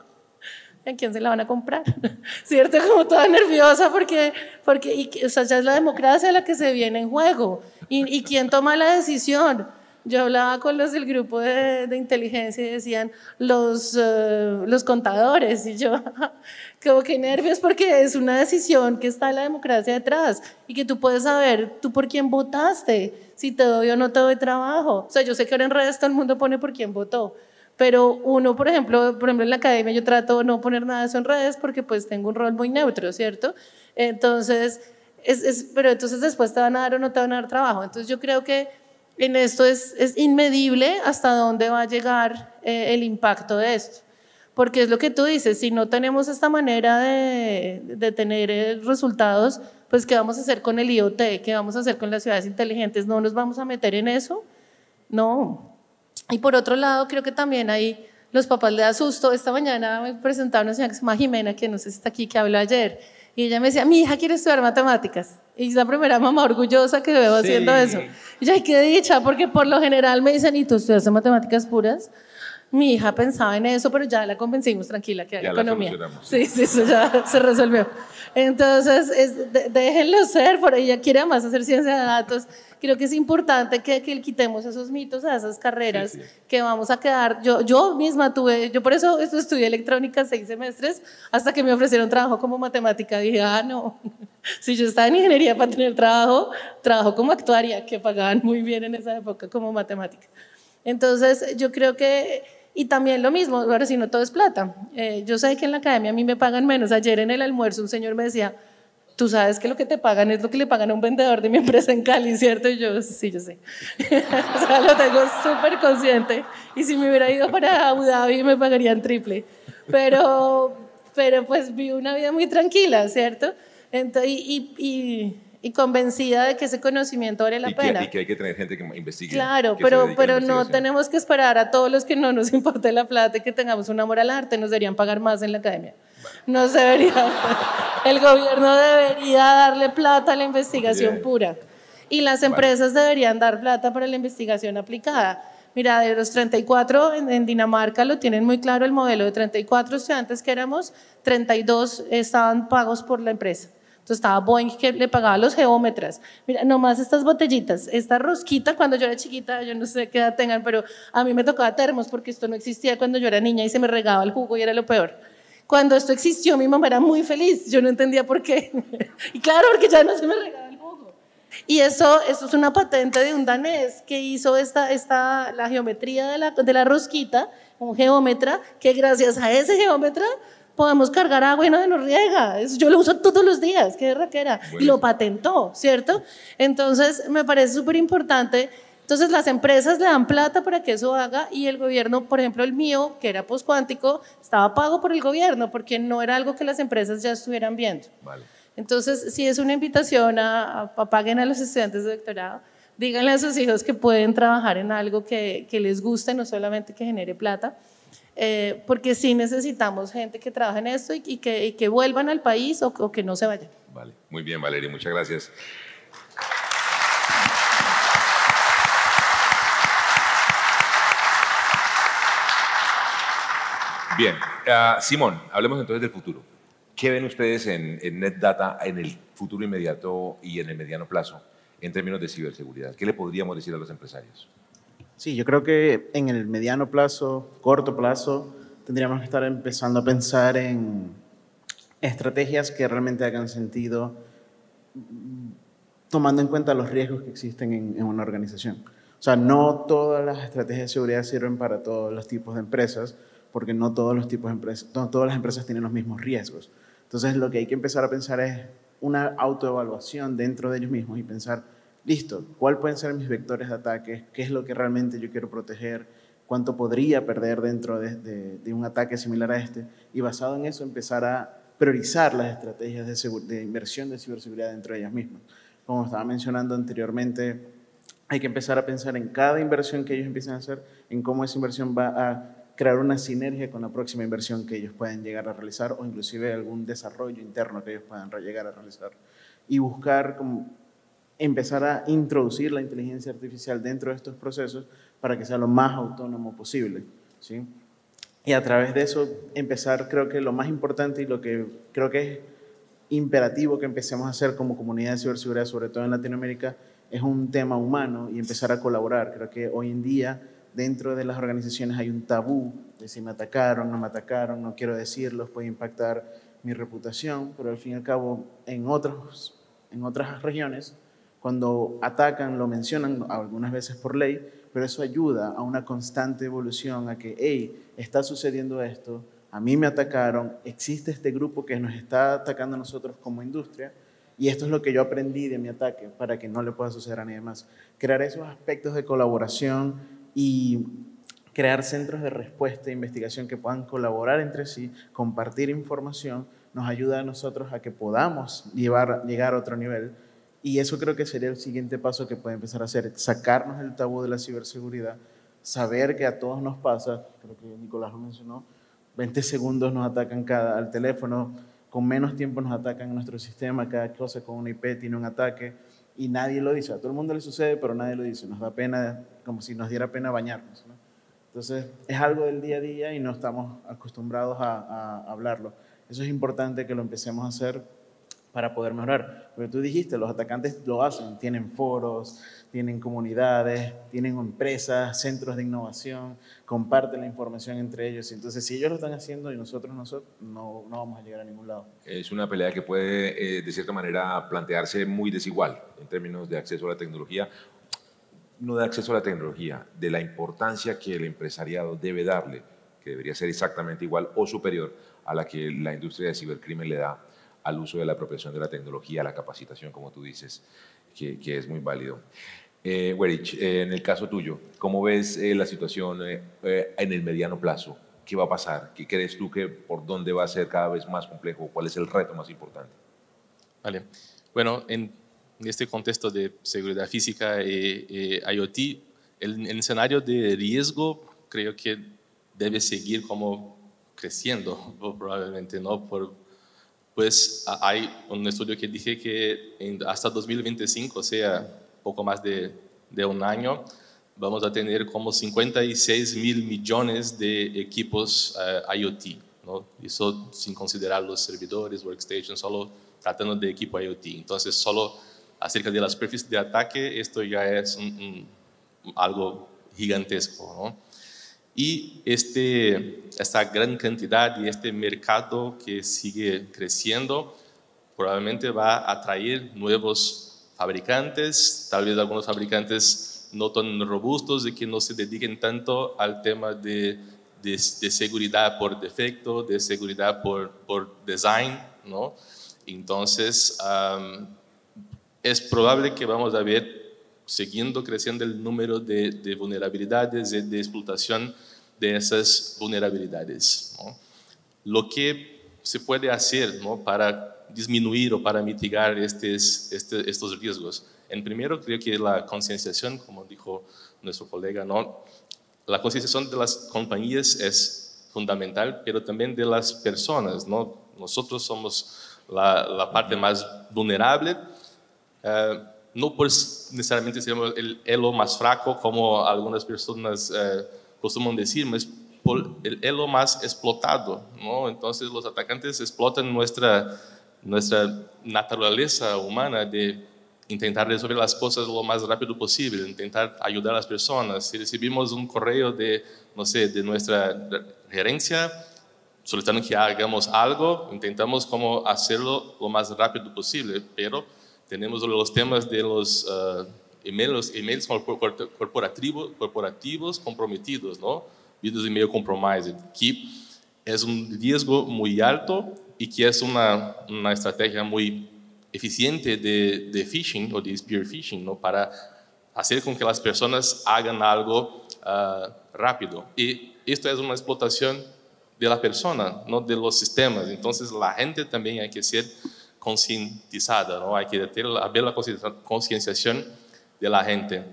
¿a quién se la van a comprar? *laughs* ¿Cierto? Como toda nerviosa porque, porque y, o sea, ya es la democracia la que se viene en juego. ¿Y, y quién toma la decisión? Yo hablaba con los del grupo de, de inteligencia y decían los, eh, los contadores y yo, *laughs* como que nervios porque es una decisión que está la democracia detrás y que tú puedes saber tú por quién votaste, si te doy o no te doy trabajo. O sea, yo sé que ahora en redes todo el mundo pone por quién votó, pero uno, por ejemplo, por ejemplo en la academia yo trato de no poner nada de eso en redes porque pues tengo un rol muy neutro, ¿cierto? Entonces, es, es, pero entonces después te van a dar o no te van a dar trabajo. Entonces yo creo que en esto es, inmedible hasta dónde va a llegar eh, el impacto de esto. Porque es lo que tú dices, si no tenemos esta manera de, tener eh, resultados, pues ¿qué vamos a hacer con el IoT? ¿Qué vamos a hacer con las ciudades inteligentes? ¿No nos vamos a meter en eso? No. Y por otro lado, creo que también hay los papás le da. Esta mañana me presentaron una señora que se llama Jimena, que no sé si está aquí, que habló ayer, y ella me decía, mi hija quiere estudiar matemáticas. Y es la primera mamá orgullosa que veo haciendo eso. Y yo, ay, qué dicha, porque por lo general me dicen, ¿y tú estudias matemáticas puras? Mi hija pensaba en eso, pero ya la convencimos, tranquila, que hay economía. Sí, sí, eso ya *laughs* se resolvió. Entonces, es, déjenlo ser, por ella quiere más hacer ciencia de datos. Creo que es importante que, que quitemos esos mitos a esas carreras que vamos a quedar. Yo, yo misma tuve, yo por eso estudié electrónica seis semestres hasta que me ofrecieron trabajo como matemática. Dije, ah, no, *laughs* si yo estaba en ingeniería para tener trabajo, trabajo como actuaria, que pagaban muy bien en esa época como matemática. Entonces, yo creo que y también lo mismo, ahora si no todo es plata. Eh, yo sé que en la academia a mí me pagan menos. Ayer en el almuerzo un señor me decía, tú sabes que lo que te pagan es lo que le pagan a un vendedor de mi *laughs* empresa en Cali, ¿cierto? Y yo, sí, yo sé. *laughs* o sea, lo tengo súper consciente. Y si me hubiera ido para Abu Dhabi me pagarían triple. Pero, pero pues vi una vida muy tranquila, ¿cierto? Entonces, y, y y convencida de que ese conocimiento vale la pena. y que hay que tener gente que investigue. Claro, pero, pero no tenemos que esperar a todos los que no nos *laughs* importe la plata y que tengamos un amor al arte, nos deberían pagar más en la academia. No se debería, *laughs* el gobierno debería darle plata a la investigación pura y las empresas deberían dar plata para la investigación aplicada. Mira, de los 34 en, en, Dinamarca lo tienen muy claro el modelo de 34 estudiantes que éramos, 32 estaban pagos por la empresa. Entonces estaba Boeing que le pagaba los geómetras. Mira, nomás estas botellitas, esta rosquita, cuando yo era chiquita, yo no sé qué edad tengan, pero a mí me tocaba termos porque esto no existía cuando yo era niña y se me regaba el jugo y era lo peor. Cuando esto existió, mi mamá era muy feliz. Yo no entendía por qué. *laughs* y claro, porque ya no se me regaba el jugo. Y eso, eso es una patente de un danés que hizo esta, esta, la geometría de la, de la rosquita, un geómetra, que gracias a ese geómetra podemos cargar agua y no se nos riega. yo lo uso todos los días, qué raquera. Y lo patentó, ¿cierto? Entonces, me parece súper importante. Entonces las empresas le dan plata para que eso haga y el gobierno, por ejemplo el mío, que era postcuántico, estaba pago por el gobierno porque no era algo que las empresas ya estuvieran viendo. Entonces, si es una invitación a, a, paguen a los estudiantes de doctorado, díganle a sus hijos que pueden trabajar en algo que, que les guste, no solamente que genere plata. Eh, porque sí necesitamos gente que trabaje en esto y, que, y que, vuelvan al país o, o, que no se vayan. Vale, muy bien Valeria, muchas gracias. Bien, uh, Simón, hablemos entonces del futuro. ¿Qué ven ustedes en, en NetData en el futuro inmediato y en el mediano plazo en términos de ciberseguridad? ¿Qué le podríamos decir a los empresarios? Sí, yo creo que en el mediano plazo, corto plazo, tendríamos que estar empezando a pensar en estrategias que realmente hagan sentido tomando en cuenta los riesgos que existen en, en, una organización. O sea, no todas las estrategias de seguridad sirven para todos los tipos de empresas, porque no todos los tipos de empresas, no todas las empresas tienen los mismos riesgos. Entonces, lo que hay que empezar a pensar es una autoevaluación dentro de ellos mismos y pensar, listo, ¿cuáles pueden ser mis vectores de ataque? ¿Qué es lo que realmente yo quiero proteger? ¿Cuánto podría perder dentro de, de, de un ataque similar a este? Y basado en eso, empezar a priorizar las estrategias de, de inversión de ciberseguridad dentro de ellas mismas. Como estaba mencionando anteriormente, hay que empezar a pensar en cada inversión que ellos empiecen a hacer, en cómo esa inversión va a crear una sinergia con la próxima inversión que ellos pueden llegar a realizar o inclusive algún desarrollo interno que ellos puedan llegar a realizar. Y buscar como empezar a introducir la inteligencia artificial dentro de estos procesos para que sea lo más autónomo posible. ¿sí? Y a través de eso empezar, creo que lo más importante y lo que creo que es imperativo que empecemos a hacer como comunidad de ciberseguridad, sobre todo en Latinoamérica, es un tema humano y empezar a colaborar. Creo que hoy en día dentro de las organizaciones hay un tabú de si me atacaron, no me atacaron, no quiero decirlo, puede impactar mi reputación, pero al fin y al cabo en, otros, en otras regiones, cuando atacan lo mencionan algunas veces por ley, pero eso ayuda a una constante evolución, a que, hey, está sucediendo esto, a mí me atacaron, existe este grupo que nos está atacando a nosotros como industria, y esto es lo que yo aprendí de mi ataque para que no le pueda suceder a nadie más. Crear esos aspectos de colaboración y crear centros de respuesta e investigación que puedan colaborar entre sí, compartir información, nos ayuda a nosotros a que podamos llevar, llegar a otro nivel. Y eso creo que sería el siguiente paso que puede empezar a hacer, sacarnos el tabú de la ciberseguridad, saber que a todos nos pasa, creo que Nicolás lo mencionó, 20 segundos nos atacan cada al teléfono, con menos tiempo nos atacan nuestro sistema, cada cosa con una IP tiene un ataque y nadie lo dice. A todo el mundo le sucede, pero nadie lo dice. Nos da pena, como si nos diera pena bañarnos. ¿no? Entonces, es algo del día a día y no estamos acostumbrados a, hablarlo. Eso es importante que lo empecemos a hacer para poder mejorar. Porque tú dijiste, los atacantes lo hacen, tienen foros, tienen comunidades, tienen empresas, centros de innovación, comparten la información entre ellos. Entonces, si ellos lo están haciendo y nosotros, nosotros no, no vamos a llegar a ningún lado. Es una pelea que puede, eh, de cierta manera, plantearse muy desigual en términos de acceso a la tecnología. No de acceso a la tecnología, de la importancia que el empresariado debe darle, que debería ser exactamente igual o superior a la que la industria de cibercrimen le da al uso de la apropiación de la tecnología, a la capacitación, como tú dices, que, que es muy válido. Eh, Werich, eh, en el caso tuyo, ¿cómo ves eh, la situación eh, eh, en el mediano plazo? ¿Qué va a pasar? ¿Qué crees tú que por dónde va a ser cada vez más complejo? ¿Cuál es el reto más importante? Vale. Bueno, en este contexto de seguridad física y, IoT, el, el escenario de riesgo creo que debe seguir como creciendo, *laughs* probablemente, ¿no? Por, pues hay un estudio que dije que hasta 2025, o sea, poco más de, de, un año, vamos a tener como 56 mil millones de equipos uh, IoT, ¿no? Eso sin considerar los servidores, workstations, solo tratando de equipo IoT. Entonces, solo acerca de las superficies de ataque, esto ya es un, un, algo gigantesco, ¿no? Y este, esta gran cantidad y este mercado que sigue creciendo probablemente va a atraer nuevos fabricantes, tal vez algunos fabricantes no tan robustos y que no se dediquen tanto al tema de, de, de seguridad por defecto, de seguridad por, por design, ¿no? Entonces, um, es probable que vamos a ver siguiendo creciendo el número de, de vulnerabilidades y de explotación de esas vulnerabilidades. Lo que se puede hacer ¿no? para disminuir o para mitigar estos, este, estos riesgos. En primero, creo que la concienciación, como dijo nuestro colega, ¿no? la concienciación de las compañías es fundamental, pero también de las personas. ¿no? Nosotros somos la, la parte más vulnerable. Eh, no por necesariamente ser el elo más fraco, como algunas personas eh, costuman decir, mas por el elo más explotado. ¿no? Entonces los atacantes explotan nuestra, nuestra naturaleza humana de intentar resolver las cosas lo más rápido posible, intentar ayudar a las personas. Si recibimos un correo de, no sé, de nuestra gerencia solicitando que hagamos algo, intentamos como hacerlo lo más rápido posible, pero tenemos los temas de los uh, emails, emails corporativos, corporativos comprometidos, ¿no? Vídeos de email compromised, que es un riesgo muy alto y que es una, una estrategia muy eficiente de, de, phishing o de spear phishing, ¿no? Para hacer con que las personas hagan algo uh, rápido. Y esto es una explotación de la persona, no de los sistemas. Entonces la gente también hay que ser concientizada, ¿no? Hay que tener, la concienciación de la gente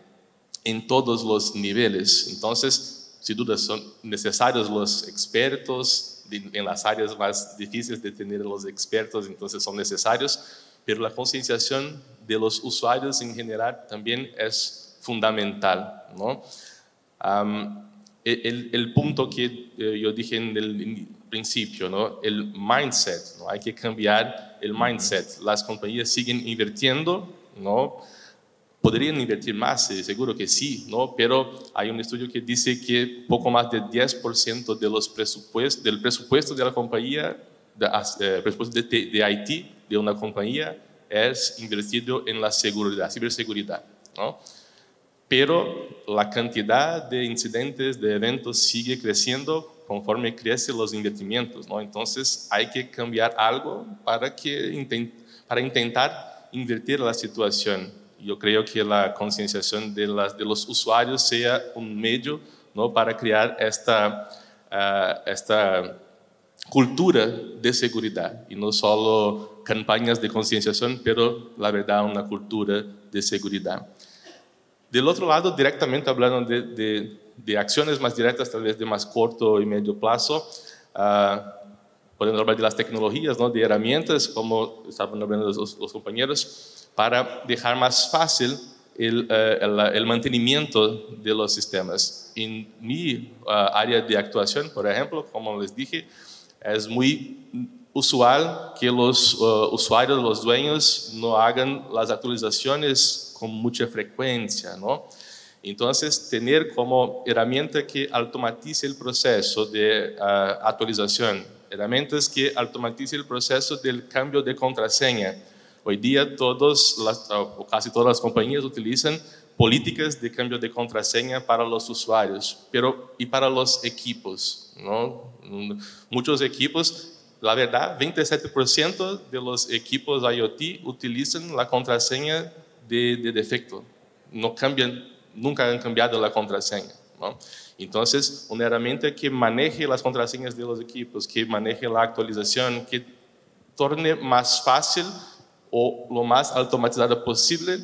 en todos los niveles. Entonces, sin duda, son necesarios los expertos en las áreas más difíciles de tener los expertos, entonces son necesarios, pero la concienciación de los usuarios en general también es fundamental, ¿no? el, el, punto que eh, yo dije en el principio, ¿no? el mindset, ¿no? hay que cambiar el mindset. Las compañías siguen invirtiendo, ¿no? podrían invertir más, seguro que sí, ¿no? pero hay un estudio que dice que poco más de 10% de los presupuestos, del presupuesto de la compañía, de, eh, presupuesto de, de IT de una compañía, es invertido en la seguridad, ciberseguridad. ¿no? pero la cantidad de incidentes, de eventos sigue creciendo conforme crecen los invertimientos, ¿no? Entonces hay que cambiar algo para, que, para intentar invertir la situación. Yo creo que la concienciación de, de los usuarios sea un medio ¿no? para crear esta, uh, esta cultura de seguridad y no solo campañas de concienciación, pero la verdad una cultura de seguridad. Del otro lado, directamente hablando de, de, acciones más directas, tal vez de más corto y medio plazo, uh, podemos hablar de las tecnologías, ¿no? de herramientas, como estaban hablando los, los compañeros, para dejar más fácil el, uh, el, el, mantenimiento de los sistemas. En mi uh, área de actuación, por ejemplo, como les dije, es muy usual que los usuarios, los dueños, no hagan las actualizaciones con mucha frecuencia, ¿no? Entonces, tener como herramienta que automatice el proceso de uh, actualización, herramientas que automatice el proceso del cambio de contraseña. Hoy día todos, las, o casi todas las compañías utilizan políticas de cambio de contraseña para los usuarios, pero y para los equipos, ¿no? Muchos equipos la verdad, 27% de los equipos IoT utilizan la contraseña de, defecto. No cambian, nunca han cambiado la contraseña. Entonces, una herramienta que maneje las contraseñas de los equipos, que maneje la actualización, que torne más fácil o lo más automatizado posible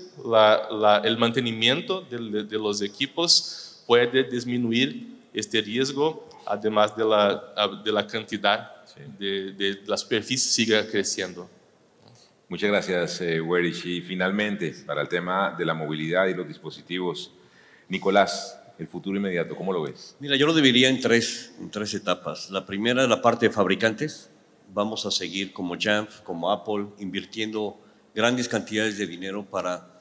el mantenimiento de, los equipos puede disminuir este riesgo, además de la, de la cantidad de, de la superficie siga creciendo. Muchas gracias, eh, Y finalmente, para el tema de la movilidad y los dispositivos, Nicolás, el futuro inmediato, ¿cómo lo ves? Mira, yo lo dividiría en tres, en tres etapas. La primera, la parte de fabricantes. Vamos a seguir como Jamf, como Apple, invirtiendo grandes cantidades de dinero para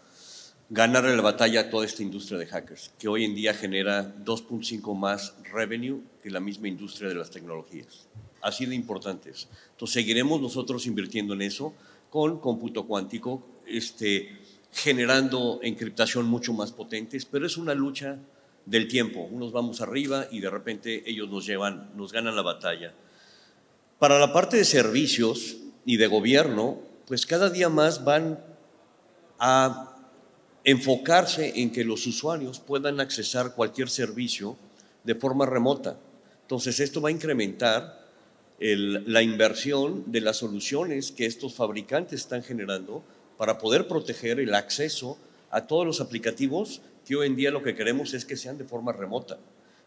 ganarle la batalla a toda esta industria de hackers, que hoy en día genera 2.5 más revenue que la misma industria de las tecnologías. Así de importantes. Entonces, seguiremos nosotros invirtiendo en eso con cómputo cuántico, este, generando encriptación mucho más potentes, pero es una lucha del tiempo. Unos vamos arriba y de repente ellos nos llevan, nos ganan la batalla. Para la parte de servicios y de gobierno, pues cada día más van a enfocarse en que los usuarios puedan accesar cualquier servicio de forma remota. Entonces, esto va a incrementar la inversión de las soluciones que estos fabricantes están generando para poder proteger el acceso a todos los aplicativos que hoy en día lo que queremos es que sean de forma remota.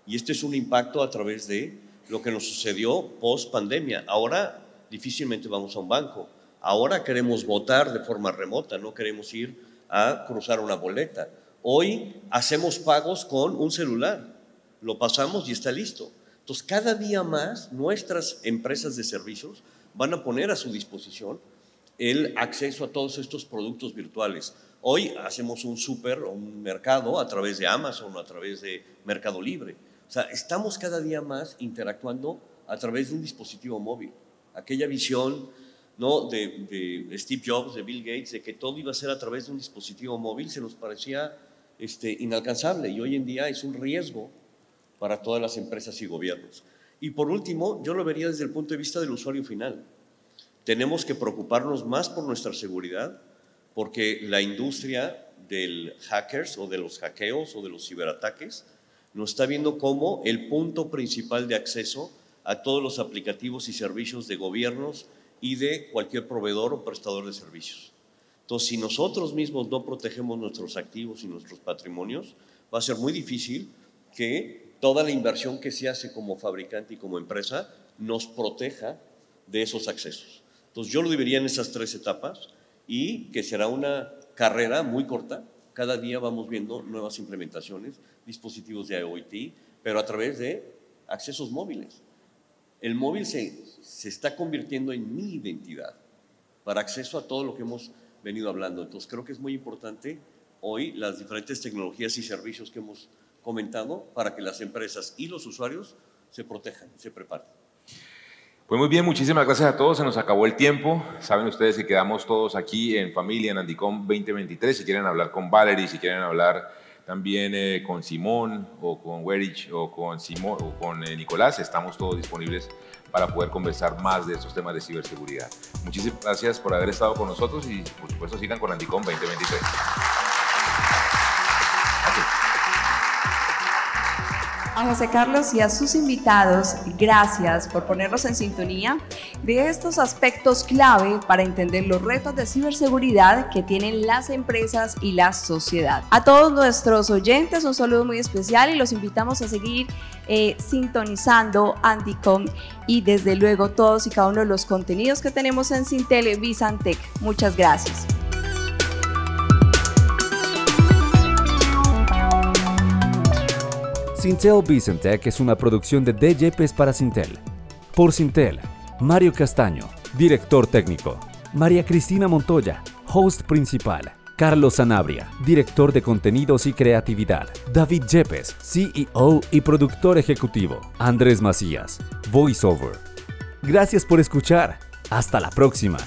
Y este es un impacto a través de lo que nos sucedió post pandemia. Ahora difícilmente vamos a un banco. Ahora queremos votar de forma remota, no queremos ir a cruzar una boleta. Hoy hacemos pagos con un celular, lo pasamos y está listo. Entonces, cada día más nuestras empresas de servicios van a poner a su disposición el acceso a todos estos productos virtuales. Hoy hacemos un súper o un mercado a través de Amazon o a través de Mercado Libre. O sea, estamos cada día más interactuando a través de un dispositivo móvil. Aquella visión ¿no? de, Steve Jobs, de Bill Gates, de que todo iba a ser a través de un dispositivo móvil, se nos parecía este, inalcanzable y hoy en día es un riesgo para todas las empresas y gobiernos. Y por último, yo lo vería desde el punto de vista del usuario final. Tenemos que preocuparnos más por nuestra seguridad porque la industria del hackers o de los hackeos o de los ciberataques nos está viendo como el punto principal de acceso a todos los aplicativos y servicios de gobiernos y de cualquier proveedor o prestador de servicios. Entonces, si nosotros mismos no protegemos nuestros activos y nuestros patrimonios, va a ser muy difícil que toda la inversión que se hace como fabricante y como empresa nos proteja de esos accesos. Entonces yo lo dividiría en esas tres etapas y que será una carrera muy corta. Cada día vamos viendo nuevas implementaciones, dispositivos de IoT, pero a través de accesos móviles. El móvil se, se está convirtiendo en mi identidad para acceso a todo lo que hemos venido hablando. Entonces creo que es muy importante hoy las diferentes tecnologías y servicios que hemos comentado para que las empresas y los usuarios se protejan, se preparen. Pues muy bien, muchísimas gracias a todos. Se nos acabó el tiempo. Saben ustedes que quedamos todos aquí en familia en Andicom 2023. Si quieren hablar con Valerie, si quieren hablar también eh, con Simón o con Werich o con, Simón, o con eh, Nicolás, estamos todos disponibles para poder conversar más de estos temas de ciberseguridad. Muchísimas gracias por haber estado con nosotros y por supuesto sigan con Andicom 2023. A José Carlos y a sus invitados, gracias por ponernos en sintonía de estos aspectos clave para entender los retos de ciberseguridad que tienen las empresas y la sociedad. A todos nuestros oyentes un saludo muy especial y los invitamos a seguir eh, sintonizando Anticom y desde luego todos y cada uno de los contenidos que tenemos en Sintele Visantec. Muchas gracias. Sintel Vicentec es una producción de DJPs para Sintel. Por Sintel, Mario Castaño, director técnico. María Cristina Montoya, host principal. Carlos Sanabria, director de contenidos y creatividad. David Yepes, CEO y productor ejecutivo. Andrés Macías, voiceover. Gracias por escuchar. Hasta la próxima.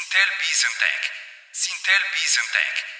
Sintel Vicentech. Sintel Vicentech.